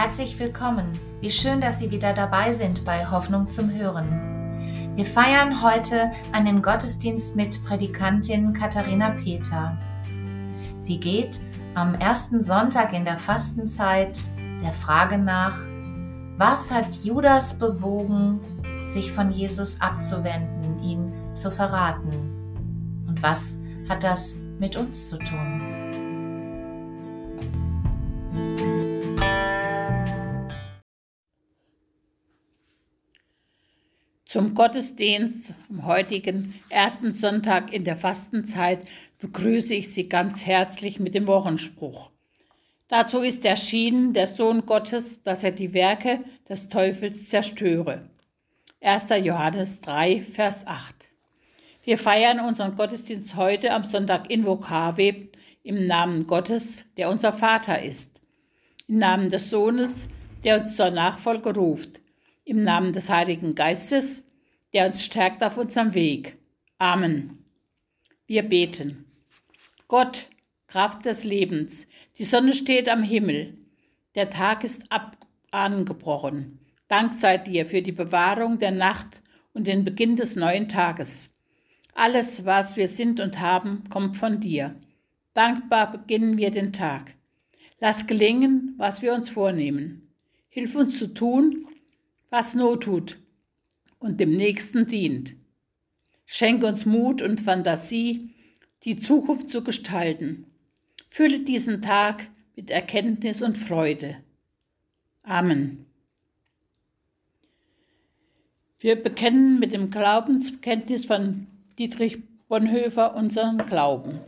Herzlich willkommen. Wie schön, dass Sie wieder dabei sind bei Hoffnung zum Hören. Wir feiern heute einen Gottesdienst mit Predikantin Katharina Peter. Sie geht am ersten Sonntag in der Fastenzeit der Frage nach, was hat Judas bewogen, sich von Jesus abzuwenden, ihn zu verraten? Und was hat das mit uns zu tun? Zum Gottesdienst am heutigen ersten Sonntag in der Fastenzeit begrüße ich Sie ganz herzlich mit dem Wochenspruch. Dazu ist erschienen der Sohn Gottes, dass er die Werke des Teufels zerstöre. 1. Johannes 3, Vers 8. Wir feiern unseren Gottesdienst heute am Sonntag in Vokave im Namen Gottes, der unser Vater ist, im Namen des Sohnes, der uns zur Nachfolge ruft, im Namen des Heiligen Geistes, der uns stärkt auf unserem Weg. Amen. Wir beten. Gott, Kraft des Lebens, die Sonne steht am Himmel, der Tag ist ab angebrochen. Dank sei dir für die Bewahrung der Nacht und den Beginn des neuen Tages. Alles, was wir sind und haben, kommt von dir. Dankbar beginnen wir den Tag. Lass gelingen, was wir uns vornehmen. Hilf uns zu tun, was Not tut und dem Nächsten dient. Schenke uns Mut und Fantasie, die Zukunft zu gestalten. Fülle diesen Tag mit Erkenntnis und Freude. Amen. Wir bekennen mit dem Glaubensbekenntnis von Dietrich Bonhoeffer unseren Glauben.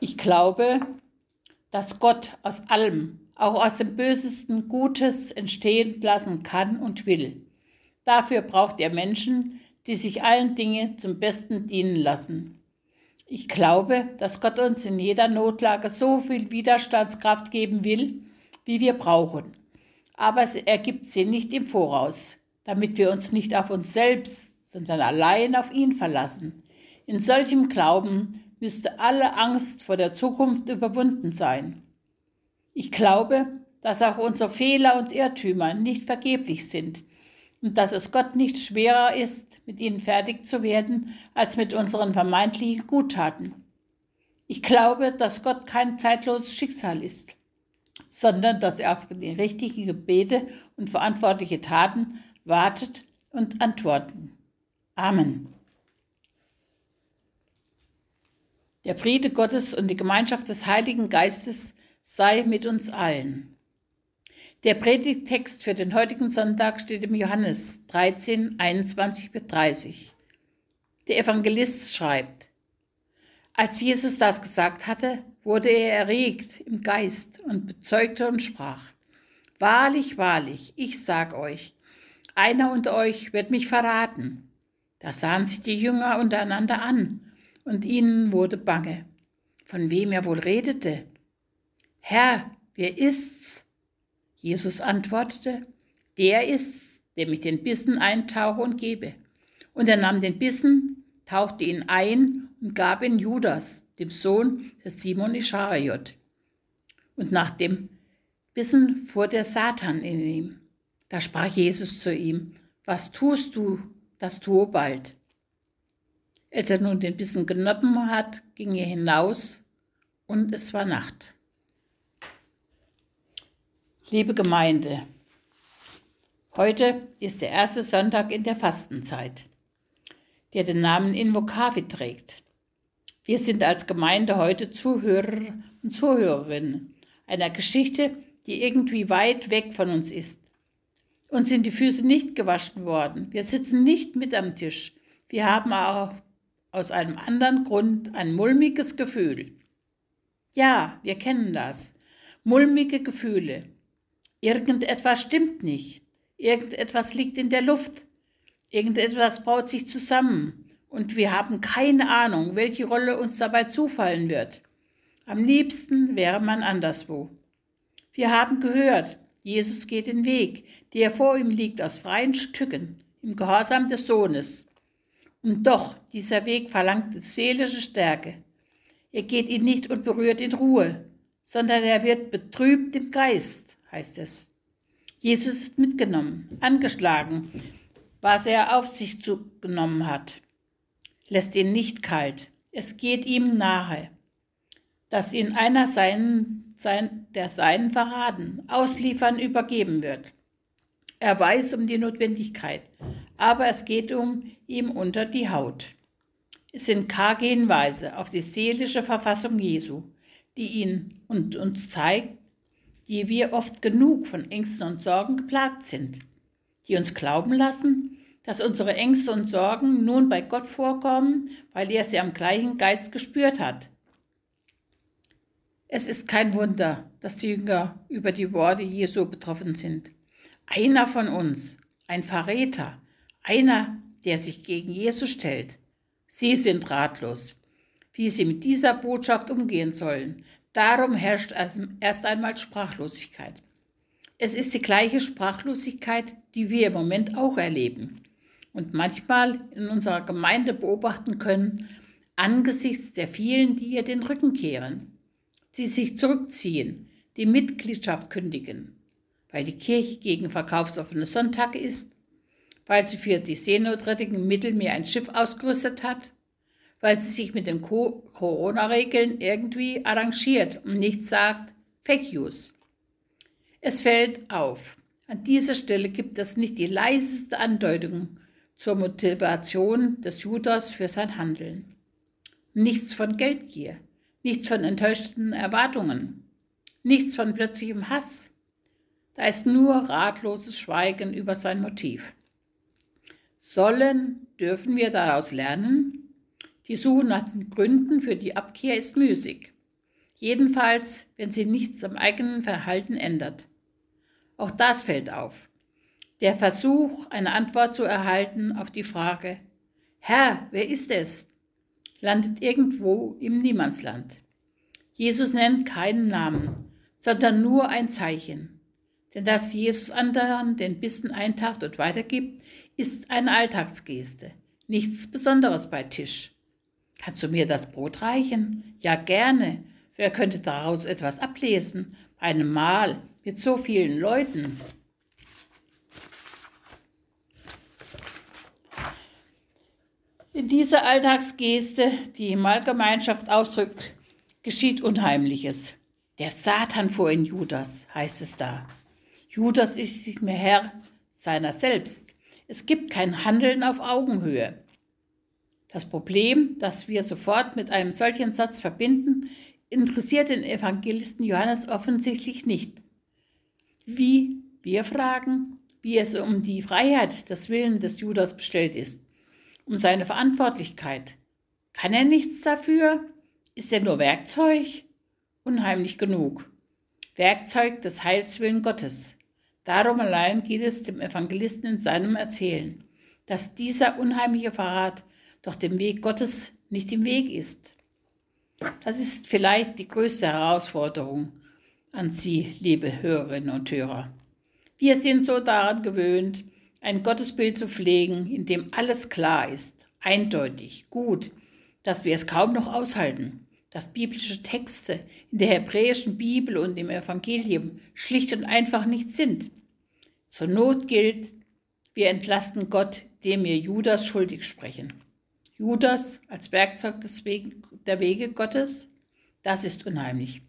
Ich glaube, dass Gott aus allem auch aus dem Bösesten Gutes entstehen lassen kann und will. Dafür braucht er Menschen, die sich allen Dingen zum Besten dienen lassen. Ich glaube, dass Gott uns in jeder Notlage so viel Widerstandskraft geben will, wie wir brauchen. Aber er gibt sie nicht im Voraus, damit wir uns nicht auf uns selbst, sondern allein auf ihn verlassen. In solchem Glauben müsste alle Angst vor der Zukunft überwunden sein. Ich glaube, dass auch unsere Fehler und Irrtümer nicht vergeblich sind und dass es Gott nicht schwerer ist, mit ihnen fertig zu werden, als mit unseren vermeintlichen Guttaten. Ich glaube, dass Gott kein zeitloses Schicksal ist, sondern dass er auf die richtigen Gebete und verantwortliche Taten wartet und antworten. Amen. Der Friede Gottes und die Gemeinschaft des Heiligen Geistes sei mit uns allen. Der Predigtext für den heutigen Sonntag steht im Johannes 13, 21 bis 30. Der Evangelist schreibt, als Jesus das gesagt hatte, wurde er erregt im Geist und bezeugte und sprach, Wahrlich, wahrlich, ich sag euch, einer unter euch wird mich verraten. Da sahen sich die Jünger untereinander an, und ihnen wurde bange, von wem er wohl redete. Herr, wer ist's? Jesus antwortete, der ist's, dem ich den Bissen eintauche und gebe. Und er nahm den Bissen, tauchte ihn ein und gab ihn Judas, dem Sohn des Simon Ischariot. Und nach dem Bissen fuhr der Satan in ihm. Da sprach Jesus zu ihm, was tust du, das tue bald. Als er nun den Bissen genommen hat, ging er hinaus und es war Nacht. Liebe Gemeinde, heute ist der erste Sonntag in der Fastenzeit, der den Namen Invocavi trägt. Wir sind als Gemeinde heute Zuhörer und Zuhörerinnen einer Geschichte, die irgendwie weit weg von uns ist. Uns sind die Füße nicht gewaschen worden. Wir sitzen nicht mit am Tisch. Wir haben auch aus einem anderen Grund ein mulmiges Gefühl. Ja, wir kennen das. Mulmige Gefühle. Irgendetwas stimmt nicht. Irgendetwas liegt in der Luft. Irgendetwas baut sich zusammen. Und wir haben keine Ahnung, welche Rolle uns dabei zufallen wird. Am liebsten wäre man anderswo. Wir haben gehört, Jesus geht den Weg, der vor ihm liegt, aus freien Stücken, im Gehorsam des Sohnes. Und doch, dieser Weg verlangt seelische Stärke. Er geht ihn nicht und berührt in Ruhe, sondern er wird betrübt im Geist, heißt es. Jesus ist mitgenommen, angeschlagen, was er auf sich zugenommen hat. Lässt ihn nicht kalt. Es geht ihm nahe, dass ihn einer seinen, sein, der Seinen verraten, ausliefern, übergeben wird. Er weiß um die Notwendigkeit, aber es geht um ihm unter die Haut. Es sind karge Hinweise auf die seelische Verfassung Jesu, die ihn und uns zeigt, die wir oft genug von Ängsten und Sorgen geplagt sind, die uns glauben lassen, dass unsere Ängste und Sorgen nun bei Gott vorkommen, weil er sie am gleichen Geist gespürt hat. Es ist kein Wunder, dass die Jünger über die Worte Jesu betroffen sind. Einer von uns, ein Verräter, einer, der sich gegen Jesus stellt. Sie sind ratlos, wie sie mit dieser Botschaft umgehen sollen. Darum herrscht erst einmal Sprachlosigkeit. Es ist die gleiche Sprachlosigkeit, die wir im Moment auch erleben und manchmal in unserer Gemeinde beobachten können, angesichts der vielen, die ihr den Rücken kehren, die sich zurückziehen, die Mitgliedschaft kündigen, weil die Kirche gegen verkaufsoffene Sonntage ist, weil sie für die Seenotrettung im Mittelmeer ein Schiff ausgerüstet hat, weil sie sich mit den Corona-Regeln irgendwie arrangiert und nicht sagt Fake News. Es fällt auf, an dieser Stelle gibt es nicht die leiseste Andeutung zur Motivation des Judas für sein Handeln. Nichts von Geldgier, nichts von enttäuschten Erwartungen, nichts von plötzlichem Hass, da ist nur ratloses Schweigen über sein Motiv. Sollen, dürfen wir daraus lernen? Die Suche nach den Gründen für die Abkehr ist müßig. Jedenfalls, wenn sie nichts am eigenen Verhalten ändert. Auch das fällt auf. Der Versuch, eine Antwort zu erhalten auf die Frage, Herr, wer ist es? landet irgendwo im Niemandsland. Jesus nennt keinen Namen, sondern nur ein Zeichen. Denn dass Jesus anderen den Bissen eintaucht und weitergibt, ist eine Alltagsgeste, nichts Besonderes bei Tisch. Kannst du mir das Brot reichen? Ja, gerne. Wer könnte daraus etwas ablesen? Bei einem Mahl mit so vielen Leuten. In dieser Alltagsgeste, die Mahlgemeinschaft ausdrückt, geschieht Unheimliches. Der Satan fuhr in Judas, heißt es da. Judas ist nicht mehr Herr seiner selbst. Es gibt kein Handeln auf Augenhöhe. Das Problem, das wir sofort mit einem solchen Satz verbinden, interessiert den Evangelisten Johannes offensichtlich nicht. Wie, wir fragen, wie es um die Freiheit des Willens des Judas bestellt ist, um seine Verantwortlichkeit. Kann er nichts dafür? Ist er nur Werkzeug? Unheimlich genug. Werkzeug des Heilswillen Gottes. Darum allein geht es dem Evangelisten in seinem Erzählen, dass dieser unheimliche Verrat doch dem Weg Gottes nicht im Weg ist. Das ist vielleicht die größte Herausforderung an Sie, liebe Hörerinnen und Hörer. Wir sind so daran gewöhnt, ein Gottesbild zu pflegen, in dem alles klar ist, eindeutig, gut, dass wir es kaum noch aushalten, dass biblische Texte in der hebräischen Bibel und im Evangelium schlicht und einfach nicht sind. Zur Not gilt, wir entlasten Gott, dem wir Judas schuldig sprechen. Judas als Werkzeug des Wege, der Wege Gottes, das ist unheimlich.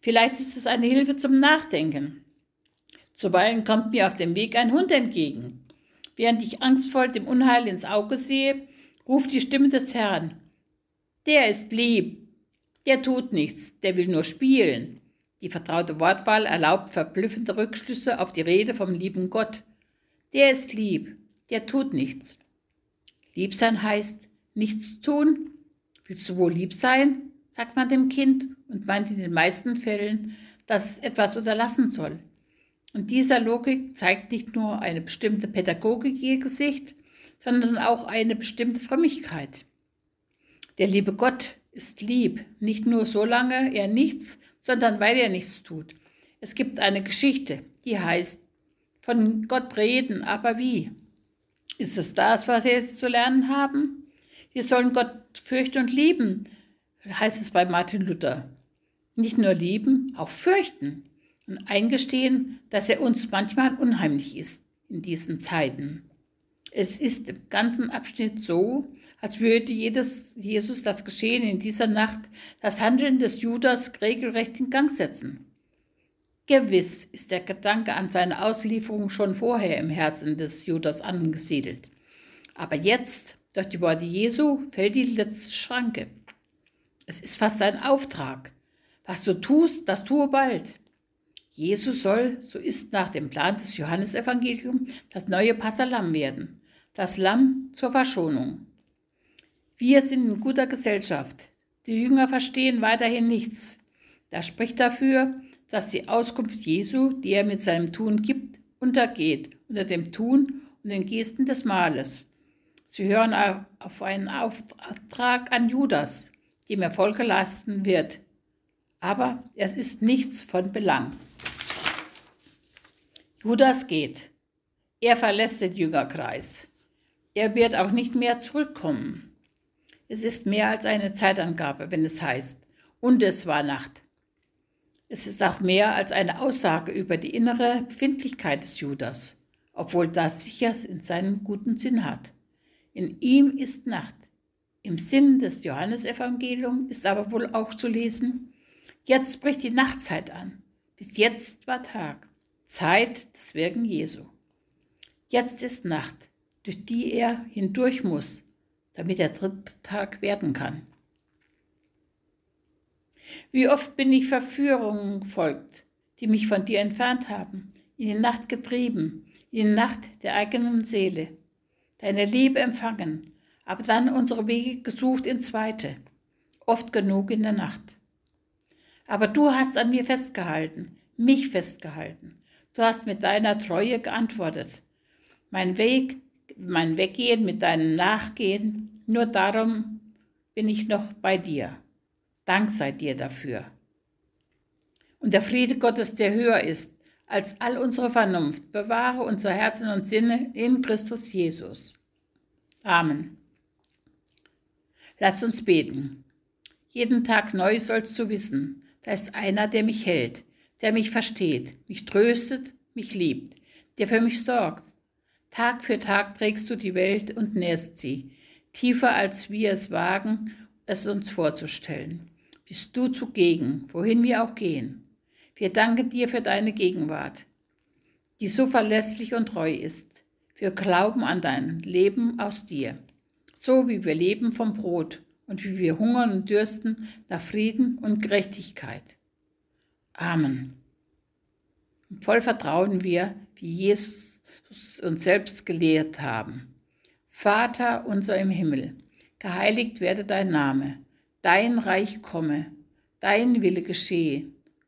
Vielleicht ist es eine Hilfe zum Nachdenken. Zuweilen kommt mir auf dem Weg ein Hund entgegen. Während ich angstvoll dem Unheil ins Auge sehe, ruft die Stimme des Herrn. Der ist lieb. Der tut nichts. Der will nur spielen. Die vertraute Wortwahl erlaubt verblüffende Rückschlüsse auf die Rede vom lieben Gott. Der ist lieb, der tut nichts. Lieb sein heißt nichts tun. Willst du wohl lieb sein? sagt man dem Kind und meint in den meisten Fällen, dass es etwas unterlassen soll. Und dieser Logik zeigt nicht nur eine bestimmte Pädagogik ihr Gesicht, sondern auch eine bestimmte Frömmigkeit. Der liebe Gott ist lieb, nicht nur solange er nichts, sondern weil er nichts tut. Es gibt eine Geschichte, die heißt von Gott reden, aber wie? Ist es das, was wir jetzt zu lernen haben? Wir sollen Gott fürchten und lieben, heißt es bei Martin Luther. Nicht nur lieben, auch fürchten. und eingestehen, dass er uns manchmal unheimlich ist in diesen Zeiten. Es ist im ganzen Abschnitt so, als würde jedes, Jesus das Geschehen in dieser Nacht, das Handeln des Judas regelrecht in Gang setzen. Gewiss ist der Gedanke an seine Auslieferung schon vorher im Herzen des Judas angesiedelt. Aber jetzt, durch die Worte Jesu, fällt die letzte Schranke. Es ist fast ein Auftrag. Was du tust, das tue bald. Jesus soll, so ist nach dem Plan des Johannesevangeliums, das neue Passalam werden, das Lamm zur Verschonung. Wir sind in guter Gesellschaft. Die Jünger verstehen weiterhin nichts. Das spricht dafür, dass die Auskunft Jesu, die er mit seinem Tun gibt, untergeht unter dem Tun und den Gesten des Mahles. Sie hören auf einen Auftrag an Judas, dem er Folge leisten wird. Aber es ist nichts von Belang. Judas geht. Er verlässt den Jüngerkreis. Er wird auch nicht mehr zurückkommen. Es ist mehr als eine Zeitangabe, wenn es heißt, und es war Nacht. Es ist auch mehr als eine Aussage über die innere Befindlichkeit des Judas, obwohl das sicher in seinen guten Sinn hat. In ihm ist Nacht. Im Sinn des Johannesevangeliums ist aber wohl auch zu lesen, jetzt bricht die Nachtzeit an. Bis jetzt war Tag, Zeit des Wirken Jesu. Jetzt ist Nacht, durch die er hindurch muss, damit der dritte Tag werden kann. Wie oft bin ich Verführungen gefolgt, die mich von dir entfernt haben, in die Nacht getrieben, in die Nacht der eigenen Seele, deine Liebe empfangen, aber dann unsere Wege gesucht in Zweite, oft genug in der Nacht. Aber du hast an mir festgehalten, mich festgehalten. Du hast mit deiner Treue geantwortet. Mein Weg, mein Weggehen mit deinem Nachgehen nur darum bin ich noch bei dir. Dank sei dir dafür. Und der Friede Gottes, der höher ist als all unsere Vernunft, bewahre unser Herzen und Sinne in Christus Jesus. Amen. Lasst uns beten. Jeden Tag neu sollst du wissen, da ist einer, der mich hält, der mich versteht, mich tröstet, mich liebt, der für mich sorgt. Tag für Tag trägst du die Welt und nährst sie, tiefer als wir es wagen, es uns vorzustellen. Bist du zugegen, wohin wir auch gehen. Wir danken dir für deine Gegenwart, die so verlässlich und treu ist. Wir glauben an dein Leben aus dir, so wie wir leben vom Brot und wie wir hungern und dürsten nach Frieden und Gerechtigkeit. Amen. Und voll Vertrauen wir, wie Jesus uns selbst gelehrt haben. Vater unser im Himmel, geheiligt werde dein Name, dein Reich komme, dein Wille geschehe,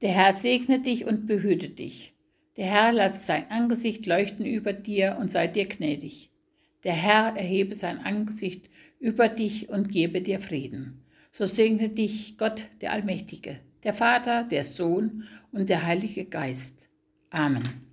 Der Herr segne dich und behüte dich. Der Herr lasse sein Angesicht leuchten über dir und sei dir gnädig. Der Herr erhebe sein Angesicht über dich und gebe dir Frieden. So segne dich Gott, der Allmächtige, der Vater, der Sohn und der Heilige Geist. Amen.